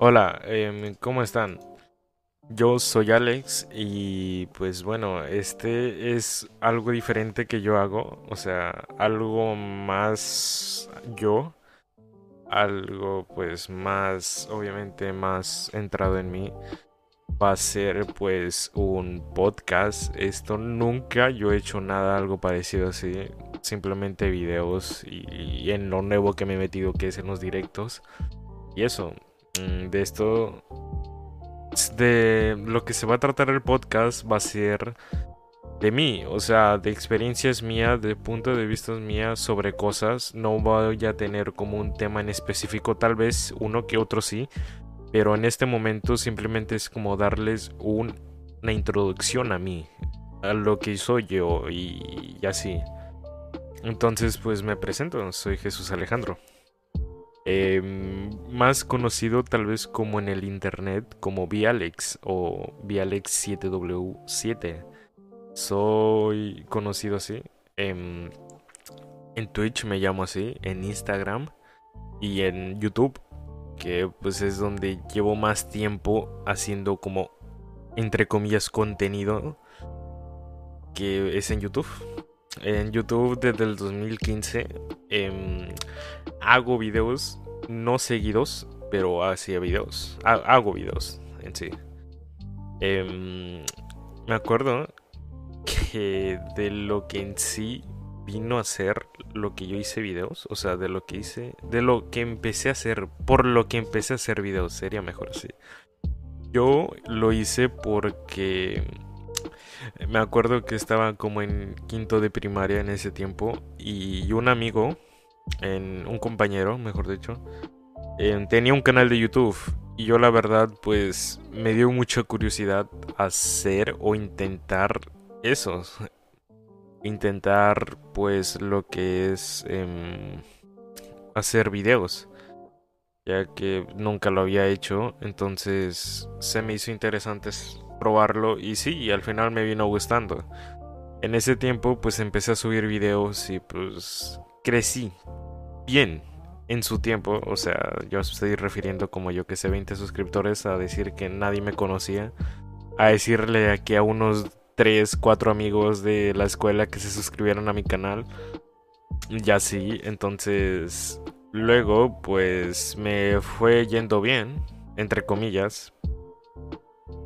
Hola, em, ¿cómo están? Yo soy Alex y pues bueno, este es algo diferente que yo hago, o sea, algo más yo, algo pues más, obviamente más entrado en mí. Va a ser pues un podcast. Esto nunca yo he hecho nada algo parecido así. Simplemente videos y, en lo nuevo que me he metido que es en los directos. Y eso, de esto de lo que se va a tratar el podcast va a ser de mí, o sea, de experiencias mías, de punto de vista mías sobre cosas. No voy a tener como un tema en específico, tal vez uno que otro sí, pero en este momento simplemente es como darles una introducción a mí, a lo que soy yo y, y así. Entonces, pues me presento, soy Jesús Alejandro. Em, más conocido tal vez como en el internet como Vialex o Vialex7W7. Soy conocido así. En, en Twitch me llamo así, en Instagram y en YouTube, que pues es donde llevo más tiempo haciendo como, entre comillas, contenido, que es en YouTube. En YouTube desde el 2015 em, hago videos no seguidos, pero hacía videos. Ha- hago videos en sí. Em, me acuerdo que de lo que en sí vino a ser lo que yo hice videos, o sea, de lo que hice, de lo que empecé a hacer, por lo que empecé a hacer videos, sería mejor así. Yo lo hice porque me acuerdo que estaba como en quinto de primaria en ese tiempo y un amigo, en, un compañero, mejor dicho, tenía un canal de YouTube y yo la verdad pues me dio mucha curiosidad hacer o intentar eso, intentar pues lo que es em, hacer videos, ya que nunca lo había hecho, entonces se me hizo interesante probarlo y sí, y al final me vino gustando. En ese tiempo pues empecé a subir videos y pues crecí bien en su tiempo, o sea, yo estoy refiriendo como yo que sé 20 suscriptores a decir que nadie me conocía, a decirle aquí a unos 3, 4 amigos de la escuela que se suscribieron a mi canal. Ya sí, entonces luego pues me fue yendo bien, entre comillas.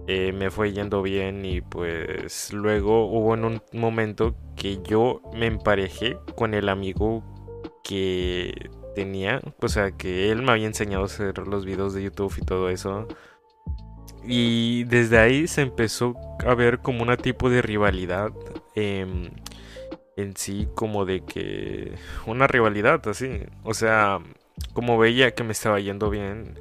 Eh, me fue yendo bien y pues luego hubo en un momento que yo me emparejé con el amigo que tenía, o sea, que él me había enseñado a hacer los videos de YouTube y todo eso. Y desde ahí se empezó a ver como una tipo de rivalidad em, en sí, como de que una rivalidad así, o sea, como veía que me estaba yendo bien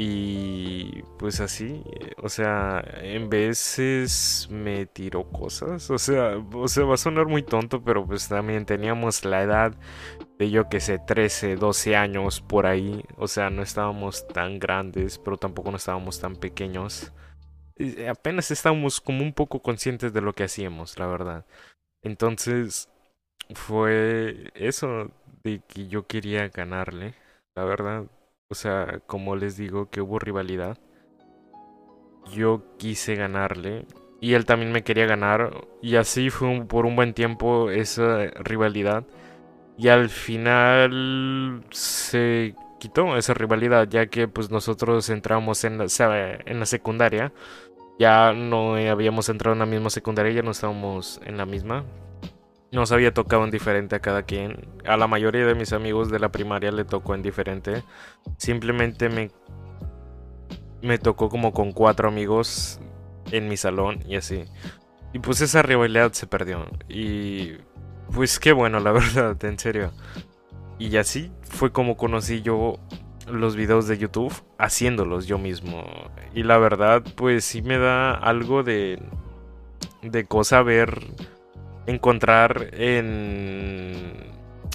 y pues así, eh, o sea, en veces me tiró cosas, o sea, o sea, va a sonar muy tonto, pero pues también teníamos la edad de yo que sé, 13, 12 años por ahí. O sea, no estábamos tan grandes, pero tampoco no estábamos tan pequeños. Apenas estábamos como un poco conscientes de lo que hacíamos, la verdad. Entonces, fue eso de que yo quería ganarle, la verdad. O sea, como les digo que hubo rivalidad, yo quise ganarle. Y él también me quería ganar. Y así fue por un buen tiempo esa rivalidad. Y al final se quitó esa rivalidad, ya que pues nosotros entramos en la, en la secundaria. Ya no habíamos entrado en la misma secundaria, ya no estábamos en la misma. Nos había tocado en diferente a cada quien. A la mayoría de mis amigos de la primaria le tocó en diferente. Simplemente me, me tocó como con cuatro amigos en mi salón y así. Y pues esa rivalidad se perdió. Y pues qué bueno, la verdad, en serio. Y así fue como conocí yo los videos de YouTube haciéndolos yo mismo. Y la verdad, pues sí me da algo de, de cosa ver, encontrar en,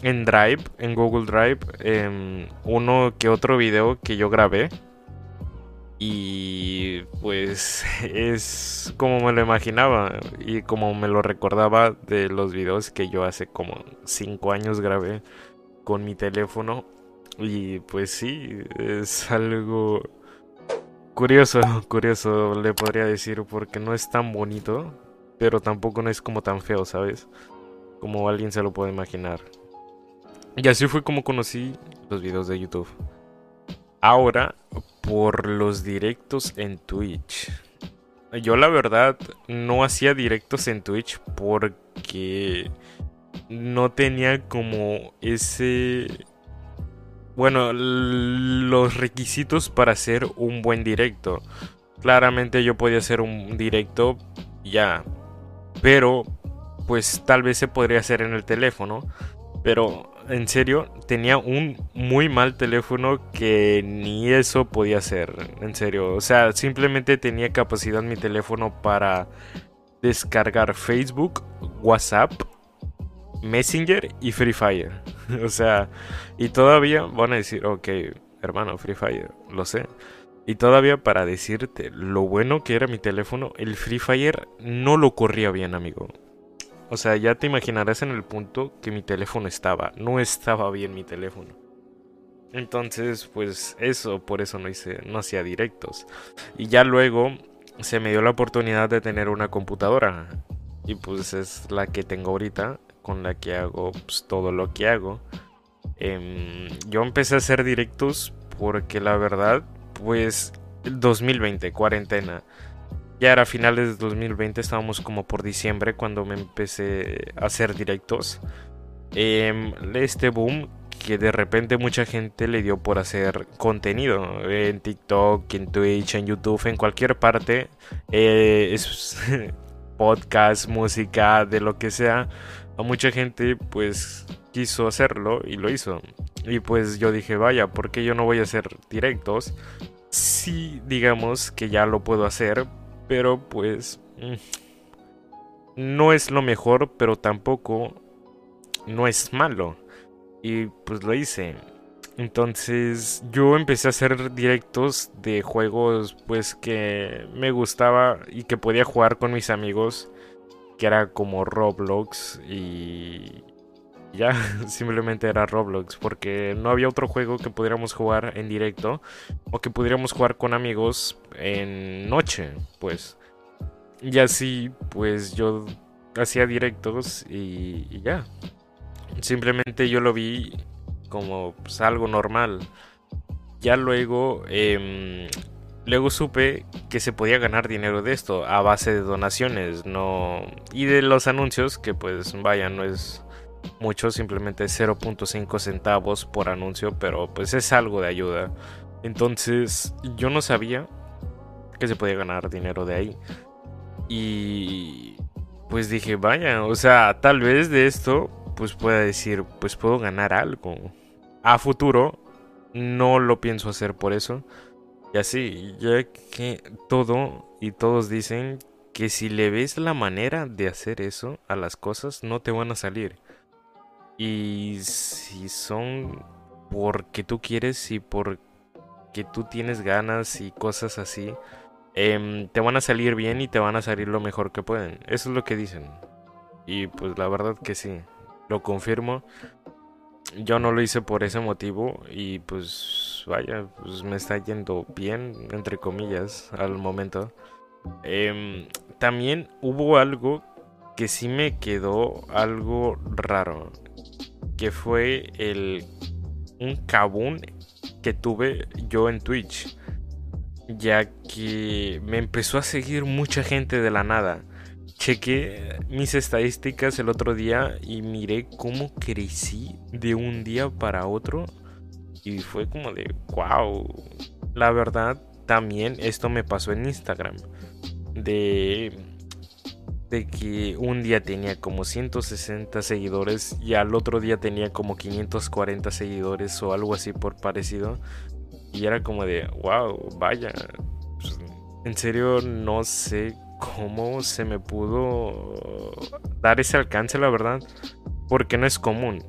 en Drive, en Google Drive, em, uno que otro video que yo grabé. Y pues es como me lo imaginaba y como me lo recordaba de los videos que yo hace como 5 años grabé con mi teléfono. Y pues sí, es algo curioso, curioso le podría decir porque no es tan bonito, pero tampoco no es como tan feo, ¿sabes? Como alguien se lo puede imaginar. Y así fue como conocí los videos de YouTube. Ahora, por los directos en Twitch. Yo la verdad no hacía directos en Twitch porque no tenía como ese... Bueno, los requisitos para hacer un buen directo. Claramente yo podía hacer un directo ya. Pero, pues tal vez se podría hacer en el teléfono. Pero en serio, tenía un muy mal teléfono que ni eso podía hacer. En serio, o sea, simplemente tenía capacidad mi teléfono para descargar Facebook, WhatsApp, Messenger y Free Fire. o sea, y todavía van a decir, ok, hermano, Free Fire, lo sé. Y todavía para decirte lo bueno que era mi teléfono, el Free Fire no lo corría bien, amigo. O sea, ya te imaginarás en el punto que mi teléfono estaba. No estaba bien mi teléfono. Entonces, pues eso, por eso no hice, no hacía directos. Y ya luego se me dio la oportunidad de tener una computadora. Y pues es la que tengo ahorita, con la que hago pues, todo lo que hago. Em, yo empecé a hacer directos porque la verdad, pues, el 2020, cuarentena ya era finales de 2020, estábamos como por diciembre cuando me empecé a hacer directos. Em, este boom que de repente mucha gente le dio por hacer contenido en TikTok, en Twitch, en YouTube, en cualquier parte. Eh, es podcast, música, de lo que sea. A mucha gente pues quiso hacerlo y lo hizo. Y pues yo dije, vaya, ¿por qué yo no voy a hacer directos? Si digamos que ya lo puedo hacer, pero pues mm, no es lo mejor, pero tampoco no es malo. Y pues lo hice. Entonces yo empecé a hacer directos de juegos pues que me gustaba y que podía jugar con mis amigos. Que era como Roblox y ya simplemente era Roblox porque no había otro juego que pudiéramos jugar en directo o que pudiéramos jugar con amigos en noche, pues. Y así, pues yo hacía directos y, ya. Simplemente yo lo vi como pues, algo normal. Ya luego, em, luego supe que se podía ganar dinero de esto a base de donaciones, no y de los anuncios que pues vaya no es mucho, simplemente 0.5 centavos por anuncio, pero pues es algo de ayuda. Entonces yo no sabía que se podía ganar dinero de ahí. Y pues dije, vaya, o sea, tal vez de esto pues pueda decir, pues puedo ganar algo. A futuro no lo pienso hacer por eso. Y así, ya que todo y todos dicen que si le ves la manera de hacer eso a las cosas, no te van a salir. Y si son porque tú quieres y porque tú tienes ganas y cosas así, em, te van a salir bien y te van a salir lo mejor que pueden. Eso es lo que dicen. Y pues la verdad que sí, lo confirmo. Yo no lo hice por ese motivo y pues vaya, pues me está yendo bien, entre comillas, al momento. Em, también hubo algo que sí me quedó algo raro que fue el un cabún que tuve yo en Twitch, ya que me empezó a seguir mucha gente de la nada. Chequé mis estadísticas el otro día y miré cómo crecí de un día para otro y fue como de wow. La verdad, también esto me pasó en Instagram. De de que un día tenía como 160 seguidores y al otro día tenía como 540 seguidores o algo así por parecido. Y era como de, wow, vaya. Pues, en serio no sé cómo se me pudo dar ese alcance, la verdad. Porque no es común.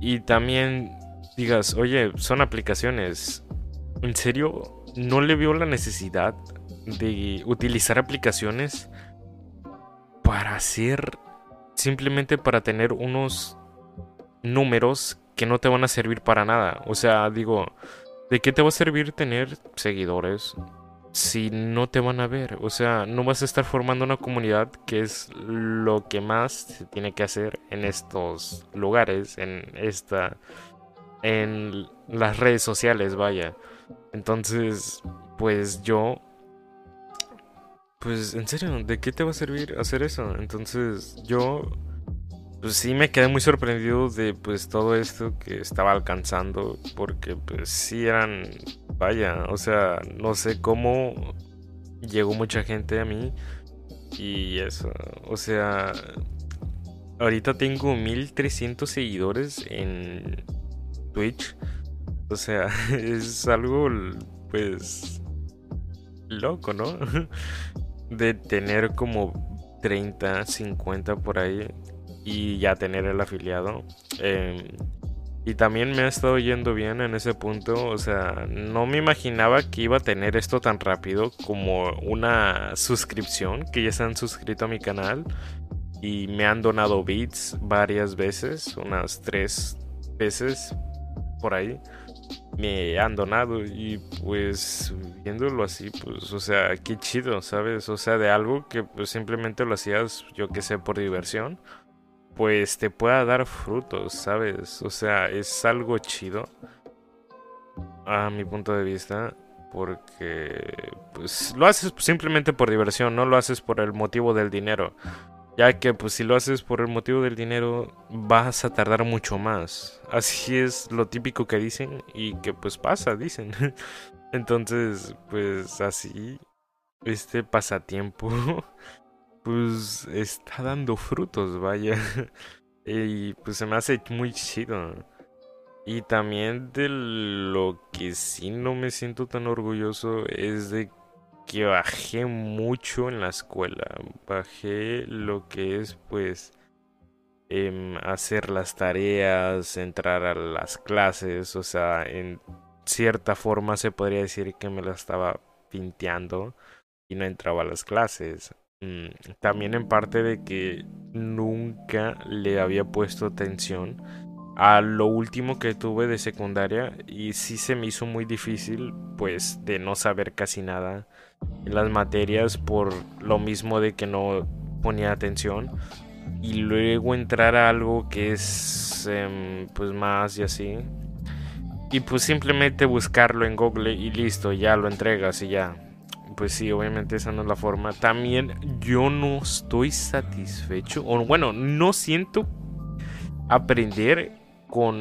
Y también digas, oye, son aplicaciones. ¿En serio no le veo la necesidad de utilizar aplicaciones? para hacer, simplemente para tener unos números que no te van a servir para nada. O sea, digo, ¿de qué te va a servir tener seguidores? Si no te van a ver? O sea, no vas a estar formando una comunidad que es lo que más se tiene que hacer en estos lugares, en esta, en las redes sociales, vaya. Entonces, pues yo, pues en serio, ¿de qué te va a servir hacer eso? Entonces, yo, pues sí me quedé muy sorprendido de pues todo esto que estaba alcanzando, porque pues sí eran vaya, o sea, no sé cómo llegó mucha gente a mí y eso, o sea, ahorita tengo 1300 seguidores en Twitch. O sea, es algo pues loco, ¿no? De tener como 30, 50 por ahí y ya tener el afiliado. Eh, y también me ha estado yendo bien en ese punto. O sea, no me imaginaba que iba a tener esto tan rápido como una suscripción, que ya se han suscrito a mi canal. Y me han donado bits varias veces, unas tres veces por ahí. Me han donado y pues viéndolo así, pues, o sea, qué chido, ¿sabes? O sea, de algo que pues simplemente lo hacías, yo que sé, por diversión pues te pueda dar frutos, ¿sabes? O sea, es algo chido a mi punto de vista porque pues lo haces simplemente por diversión, no lo haces por el motivo del dinero. Ya que pues si lo haces por el motivo del dinero vas a tardar mucho más. Así es lo típico que dicen y que pues pasa, dicen. Entonces, pues así este pasatiempo pues está dando frutos, vaya. y pues se me hace muy chido. Y también de lo que sí no me siento tan orgulloso es de que bajé mucho en la escuela. Bajé lo que es pues em, hacer las tareas, entrar a las clases, o sea, en cierta forma se podría decir que me la estaba pinteando y no entraba a las clases. Mm, también en parte de que nunca le había puesto atención a lo último que tuve de secundaria y sí se me hizo muy difícil pues de no saber casi nada en las materias por lo mismo de que no ponía atención. Y luego entrar a algo que es em, pues más y así. Y pues simplemente buscarlo en Google y listo ya lo entregas y ya pues sí, obviamente esa no es la forma. También yo no estoy satisfecho, o bueno, no siento aprender con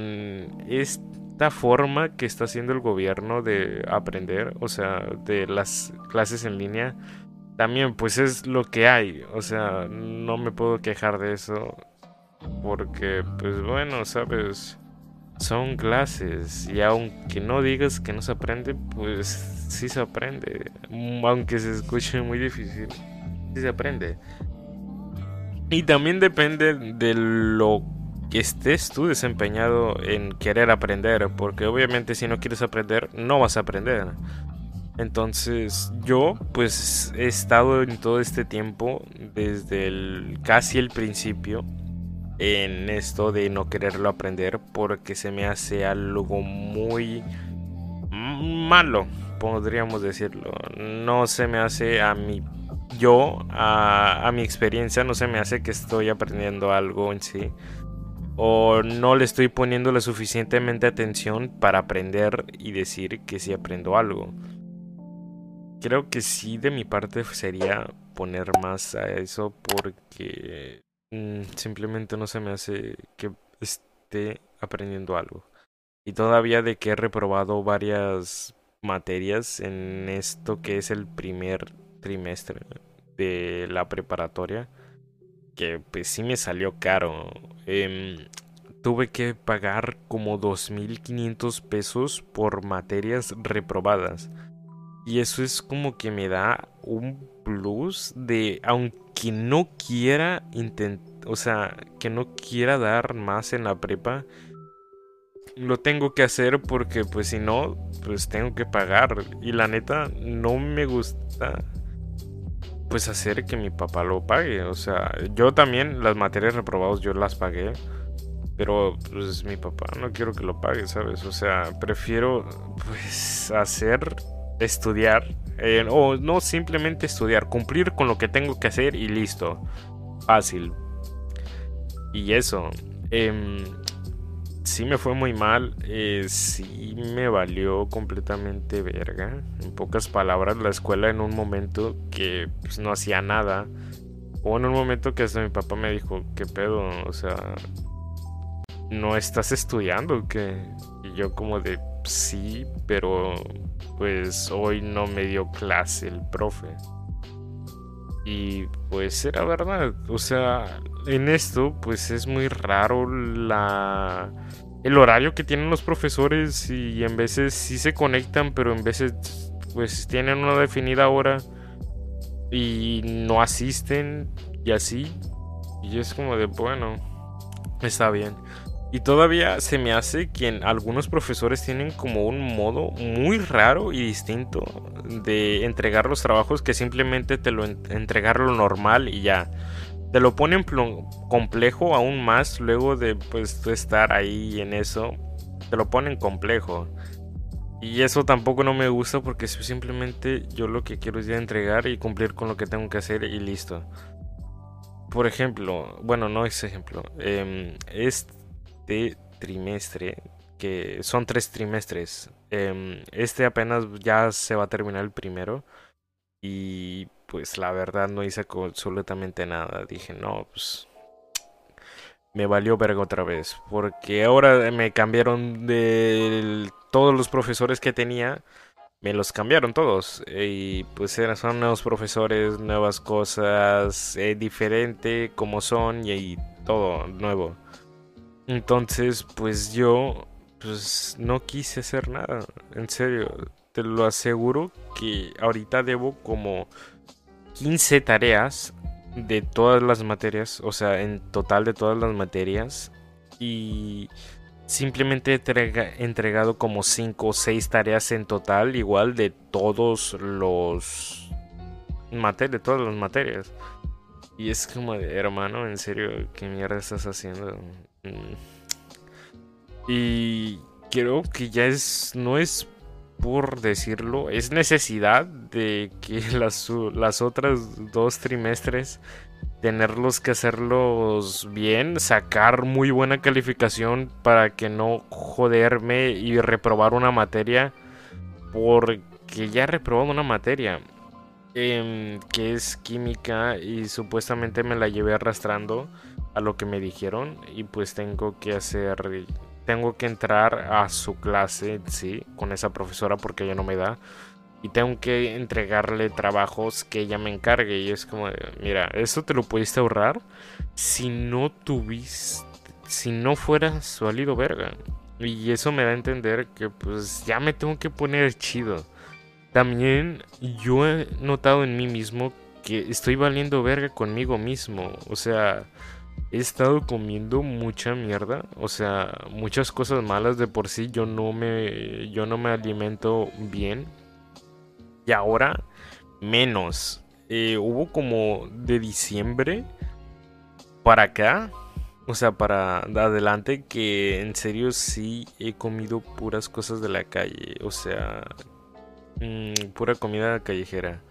esta forma que está haciendo el gobierno de aprender, o sea, de las clases en línea. También pues es lo que hay, o sea, no me puedo quejar de eso porque pues bueno, sabes, son clases y aunque no digas que no se aprende, pues sí se aprende. Mm, aunque se escuche muy difícil, sí se aprende. Y también depende de lo que estés tú desempeñado en querer aprender, porque obviamente si no quieres aprender, no vas a aprender. Entonces yo pues he estado en todo este tiempo, desde casi el principio, en esto de no quererlo aprender, porque se me hace algo muy malo podríamos decirlo. No se me hace a mi yo, a, mi experiencia, no se me hace que estoy aprendiendo algo en sí. O no le estoy poniendo la suficientemente atención para aprender y decir que sí aprendo algo. Creo que sí de mi parte sería poner más a eso porque mm, simplemente no se me hace que esté aprendiendo algo. Y todavía de que he reprobado varias materias en esto que es el primer trimestre de la preparatoria. Que pues sí me salió caro. Em, tuve que pagar como 2.500 pesos por materias reprobadas. Y eso es como que me da un plus de, aunque no quiera intentar, o sea, que no quiera dar más en la prepa, lo tengo que hacer porque pues si no, pues tengo que pagar. Y la neta, no me gusta pues hacer que mi papá lo pague. O sea, yo también las materias reprobadas yo las pagué. Pero pues mi papá no quiero que lo pague, ¿sabes? O sea, prefiero pues hacer, estudiar Eh, o no simplemente estudiar, cumplir con lo que tengo que hacer y listo. Fácil. Y eso. Eh, sí me fue muy mal. Eh, sí me valió completamente verga. En pocas palabras, la escuela en un momento que pues, no hacía nada. O en un momento que hasta mi papá me dijo, ¿qué pedo? O sea, ¿no estás estudiando? que Y yo como de, sí, pero pues hoy no me dio clase el profe. Y pues era verdad, o sea, en esto pues es muy raro la el horario que tienen los profesores y en veces sí se conectan, pero en veces pues tienen una definida hora y no asisten y así. Y es como de, bueno, está bien. Y todavía se me hace que algunos profesores tienen como un modo muy raro y distinto de entregar los trabajos que simplemente te lo entregar lo normal y ya. Te lo ponen complejo aún más luego de pues estar ahí en eso. Te lo ponen complejo. Y eso tampoco no me gusta porque simplemente yo lo que quiero es ya entregar y cumplir con lo que tengo que hacer y listo. Por ejemplo, bueno, no es ejemplo. Eh, este trimestre, que son tres trimestres, em, este apenas ya se va a terminar el primero. Y pues la verdad no hice absolutamente nada. Dije, no, pues me valió verga otra vez. Porque ahora me cambiaron de todos los profesores que tenía. Me los cambiaron todos. Y pues son nuevos profesores, nuevas cosas, eh, diferente como son y todo nuevo. Entonces, pues yo, pues no quise hacer nada. En serio, te lo aseguro que ahorita debo como 15 tareas de todas las materias, o sea, en total de todas las materias. Y simplemente he entregado como 5 o 6 tareas en total, igual de todos los de todas las materias. Y es como de, hermano, en serio, ¿qué mierda estás haciendo? Mm. Y creo que ya es, no es por decirlo, es necesidad de que las, las otras dos trimestres tenerlos que hacerlos bien, sacar muy buena calificación para que no joderme y reprobar una materia porque ya he reprobado una materia em, que es química y supuestamente me la llevé arrastrando a lo que me dijeron y pues tengo que hacer tengo que entrar a su clase sí con esa profesora porque ella no me da y tengo que entregarle trabajos que ella me encargue. Y es como mira eso te lo pudiste ahorrar si no tuviste si no fueras valido verga y eso me da a entender que pues ya me tengo que poner chido. También yo he notado en mí mismo que estoy valiendo verga conmigo mismo. O sea he estado comiendo mucha mierda, o sea, muchas cosas malas de por sí, yo no me yo no me alimento bien. Y ahora menos. Eh, hubo como de diciembre para acá, o sea, para adelante que en serio sí he comido puras cosas de la calle, o sea, mm, pura comida callejera.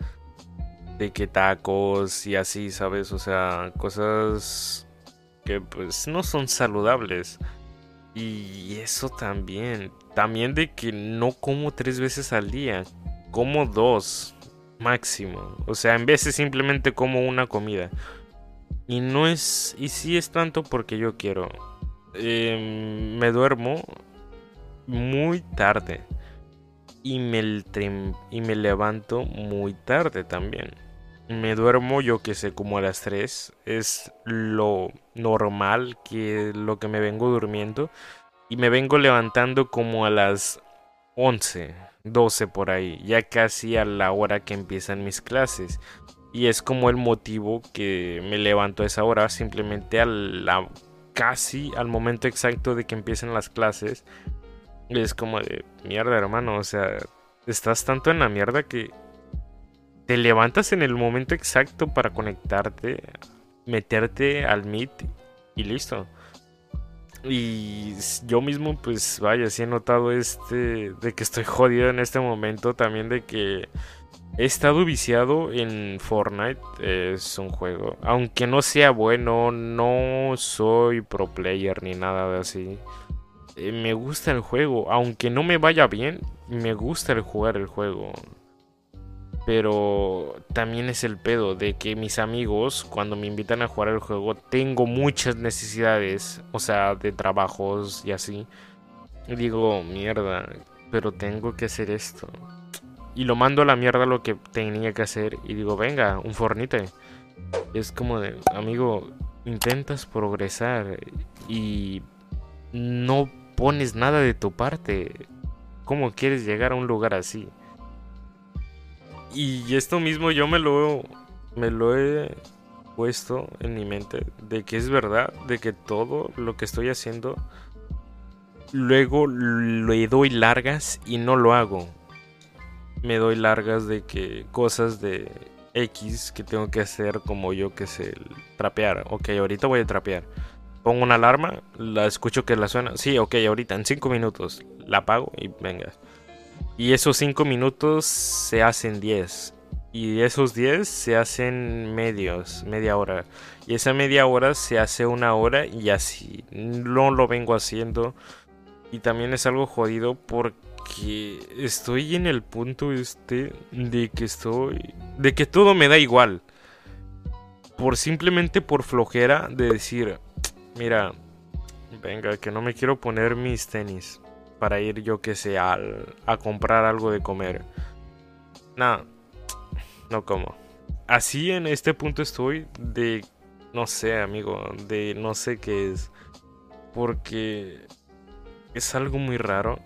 De que tacos y así, ¿sabes? O sea, cosas pues no son saludables. Y eso también. También de que no como tres veces al día. Como dos máximo. O sea, en veces simplemente como una comida. Y no es... Y sí es tanto porque yo quiero. Em, me duermo muy tarde. Y me, y me levanto muy tarde también me duermo yo que sé como a las 3 es lo normal que lo que me vengo durmiendo. Y me vengo levantando como a las 11 12 por ahí ya casi a la hora que empiezan mis clases. Y es como el motivo que me levanto a esa hora simplemente a casi al momento exacto de que empiecen las clases es como de mierda hermano o sea estás tanto en la mierda que te levantas en el momento exacto para conectarte, meterte al Meet y listo. Y yo mismo, pues vaya, sí he notado este, de que estoy jodido en este momento, también de que He estado viciado en Fortnite, es un juego. Aunque no sea bueno, no soy pro player ni nada de así. Eh, me gusta el juego, aunque no me vaya bien, me gusta el jugar el juego. Pero también es el pedo de que mis amigos, cuando me invitan a jugar el juego, tengo muchas necesidades, o sea, de trabajos y así. Y digo, mierda, pero tengo que hacer esto. Y lo mando a la mierda lo que tenía que hacer. Y digo, venga, un fornite. Es como de, amigo, intentas progresar y no pones nada de tu parte. ¿Cómo quieres llegar a un lugar así? Y esto mismo yo me lo, me lo he puesto en mi mente de que es verdad, de que todo lo que estoy haciendo luego le doy largas y no lo hago. Me doy largas de que cosas de X que tengo que hacer como yo que sé, trapear. Ok, ahorita voy a trapear. Pongo una alarma, la escucho que la suena. Sí, ok, ahorita, en 5 minutos. La apago y venga. Y esos 5 minutos se hacen 10. Y esos 10 se hacen medios, media hora. Y esa media hora se hace una hora y así. No lo vengo haciendo. Y también es algo jodido porque estoy en el punto este de que estoy... De que todo me da igual. Por simplemente por flojera de decir, mira, venga, que no me quiero poner mis tenis para ir yo que sé a comprar algo de comer. Nada, no como. Así en este punto estoy de, no sé amigo, de no sé qué es. Porque es algo muy raro.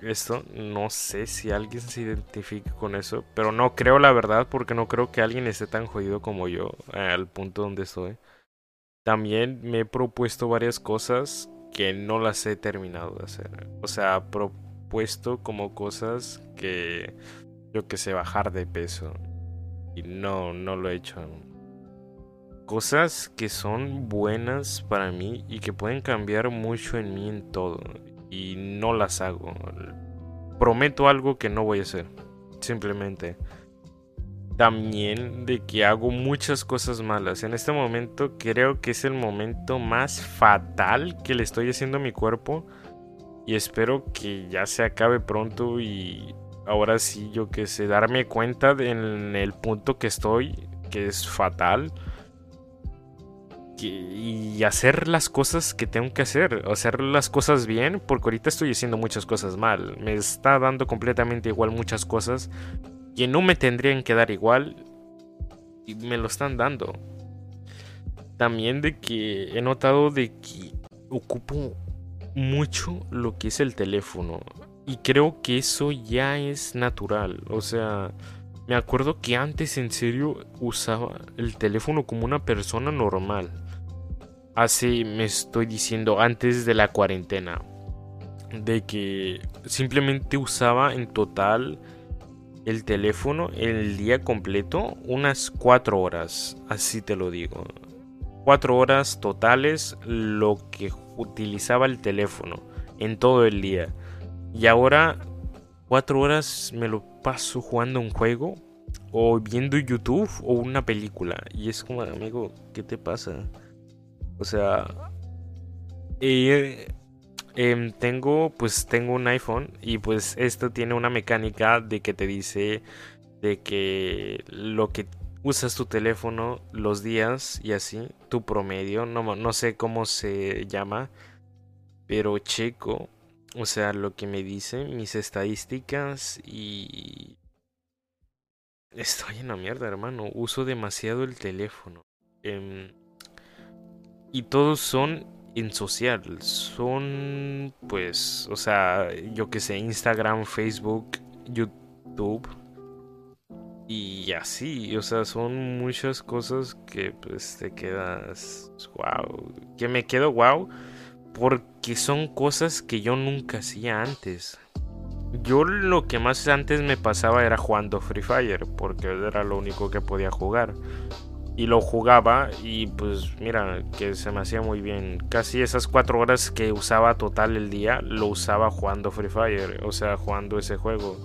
Esto, no sé si alguien se identifique con eso, pero no creo la verdad porque no creo que alguien esté tan jodido como yo al punto donde estoy. También me he propuesto varias cosas que no las he terminado de hacer. O sea, propuesto como cosas que yo que sé bajar de peso y no no lo he hecho. Cosas que son buenas para mí y que pueden cambiar mucho en mí en todo y no las hago. Prometo algo que no voy a hacer. Simplemente también de que hago muchas cosas malas. En este momento creo que es el momento más fatal que le estoy haciendo a mi cuerpo. Y espero que ya se acabe pronto y ahora sí yo que sé, darme cuenta en el punto que estoy, que es fatal. Y hacer las cosas que tengo que hacer, hacer las cosas bien, porque ahorita estoy haciendo muchas cosas mal. Me está dando completamente igual muchas cosas que no me tendrían que dar igual y me lo están dando. También de que he notado de que ocupo mucho lo que es el teléfono y creo que eso ya es natural, o sea, me acuerdo que antes en serio usaba el teléfono como una persona normal. Así me estoy diciendo antes de la cuarentena. De que simplemente usaba en total el teléfono el día completo unas 4 horas, así te lo digo. 4 horas totales lo que utilizaba el teléfono en todo el día. Y ahora 4 horas me lo paso jugando un juego o viendo YouTube o una película. Y es como, amigo, ¿qué te pasa? O sea, eh, Em, tengo, pues tengo un iPhone y pues esto tiene una mecánica de que te dice de que lo que usas tu teléfono los días y así, tu promedio, no, no sé cómo se llama, pero checo, o sea, lo que me dice, mis estadísticas y... Estoy en la mierda, hermano, uso demasiado el teléfono. Em, y todos son en social. Son, pues, o sea, yo que sé, Instagram, Facebook, YouTube. Y así, o sea, son muchas cosas que pues te quedas, wow, que me quedo wow, porque son cosas que yo nunca hacía antes. Yo lo que más antes me pasaba era jugando Free Fire, porque era lo único que podía jugar y lo jugaba y pues mira que se me hacía muy bien. Casi esas cuatro horas que usaba total el día lo usaba jugando Free Fire, o sea, jugando ese juego.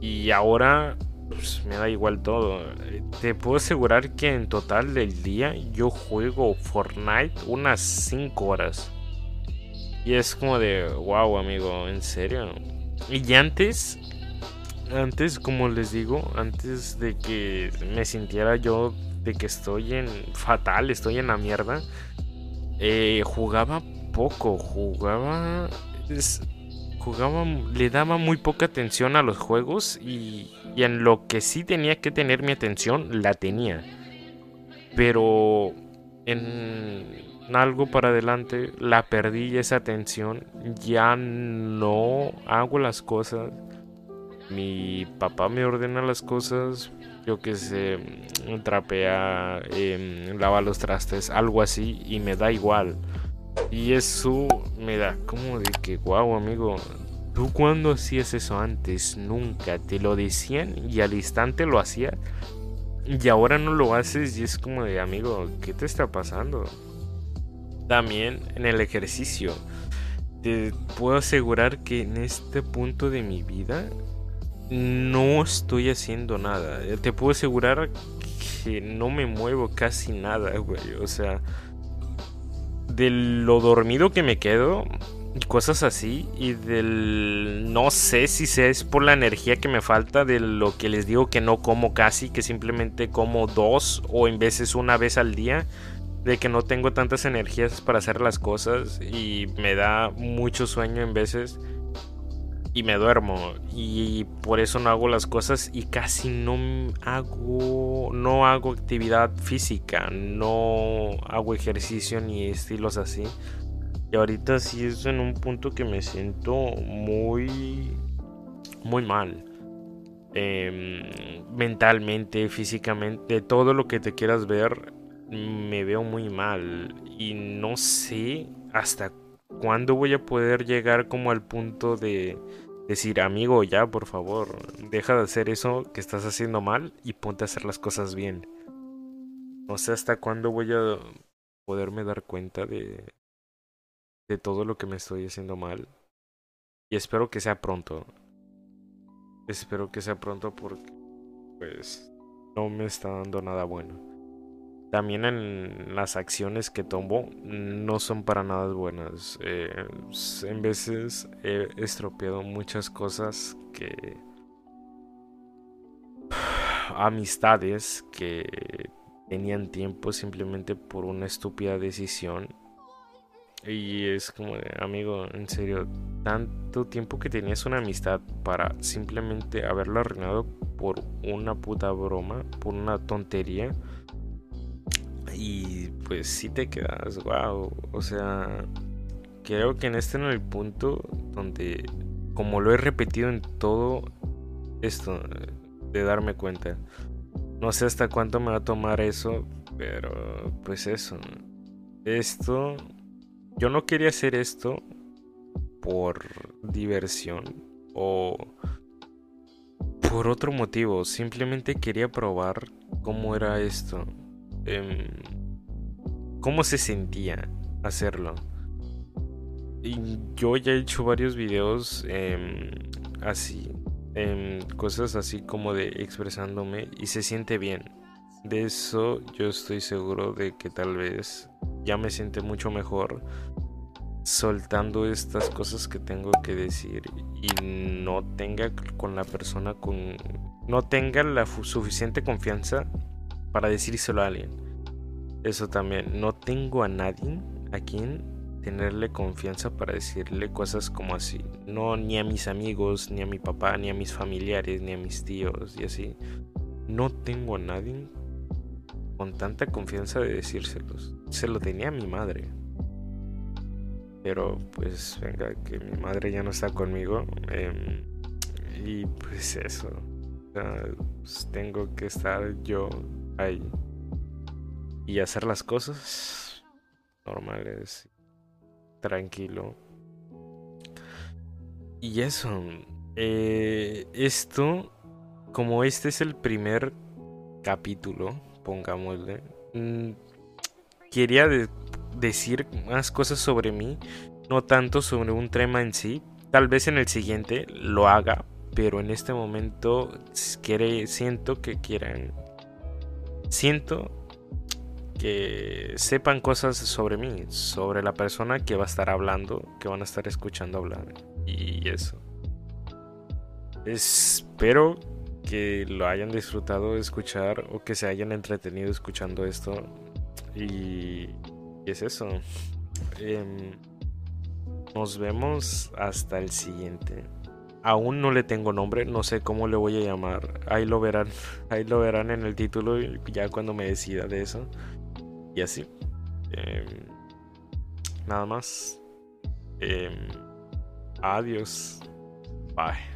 Y ahora pues me da igual todo. Te puedo asegurar que en total del día yo juego Fortnite unas 5 horas. Y es como de, wow, amigo, ¿en serio? Y antes, antes, como les digo, antes de que me sintiera yo de que estoy en fatal, estoy en la mierda, eh, jugaba poco, jugaba jugaba, le daba muy poca atención a los juegos y, en lo que sí tenía que tener mi atención, la tenía. Pero en algo para adelante la perdí esa atención, ya no hago las cosas. Mi papá me ordena las cosas, yo que sé, trapea, em, lava los trastes, algo así, y me da igual. Y eso me da como de que, wow, amigo, ¿tú cuando hacías eso antes? Nunca te lo decían y al instante lo hacías. Y ahora no lo haces y es como de, amigo, ¿qué te está pasando? También en el ejercicio. Te puedo asegurar que en este punto de mi vida no estoy haciendo nada. Te puedo asegurar que no me muevo casi nada, güey. O sea, de lo dormido que me quedo y cosas así y del no sé si es por la energía que me falta de lo que les digo que no como casi que simplemente como dos o en veces una vez al día de que no tengo tantas energías para hacer las cosas y me da mucho sueño en veces y me duermo y por eso no hago las cosas y casi no hago no hago actividad física, no hago ejercicio ni estilos así. Y ahorita sí es en un punto que me siento muy muy mal. Em, mentalmente, físicamente, todo lo que te quieras ver, me veo muy mal y no sé hasta cuándo voy a poder llegar como al punto de decir, amigo, ya, por favor, deja de hacer eso que estás haciendo mal y ponte a hacer las cosas bien. No sé hasta cuándo voy a poderme dar cuenta de, de todo lo que me estoy haciendo mal. Y espero que sea pronto. Espero que sea pronto porque, pues, no me está dando nada bueno también en las acciones que tomo no son para nada buenas. Eh, en veces he estropeado muchas cosas que... amistades que tenían tiempo simplemente por una estúpida decisión. Y es como, amigo, en serio, tanto tiempo que tenías una amistad para simplemente haberla arruinado por una puta broma, por una tontería y pues si te quedas, wow. O sea, creo que en este en el punto donde, como lo he repetido en todo esto, de darme cuenta. No sé hasta cuánto me va a tomar eso, pero pues eso. Esto, yo no quería hacer esto por diversión o por otro motivo. Simplemente quería probar cómo era esto. Em, cómo se sentía hacerlo. Y yo ya he hecho varios videos em, así, em, cosas así como de expresándome y se siente bien. De eso yo estoy seguro de que tal vez ya me siente mucho mejor soltando estas cosas que tengo que decir y no tenga con la persona con no tenga la suficiente confianza para decírselo a alguien. Eso también, no tengo a nadie a quien tenerle confianza para decirle cosas como así. No ni a mis amigos, ni a mi papá, ni a mis familiares, ni a mis tíos y así. No tengo a nadie con tanta confianza de decírselos. Se lo tenía a mi madre. Pero pues venga, que mi madre ya no está conmigo. Em, y pues eso. Pues, tengo que estar yo y hacer las cosas normales, tranquilo. Y eso, eh, esto, como este es el primer capítulo, pongámosle, mm, quería decir más cosas sobre mí, no tanto sobre un tema en sí. Tal vez en el siguiente lo haga, pero en este momento quiere, siento que quieran, siento que sepan cosas sobre mí, sobre la persona que va a estar hablando, que van a estar escuchando hablar y eso. Espero que lo hayan disfrutado escuchar o que se hayan entretenido escuchando esto. Y, es eso. Em, nos vemos hasta el siguiente. Aún no le tengo nombre, no sé cómo le voy a llamar. Ahí lo verán, ahí lo verán en el título ya cuando me decida de eso. Y así. Em, nada más. Em, adiós. Bye.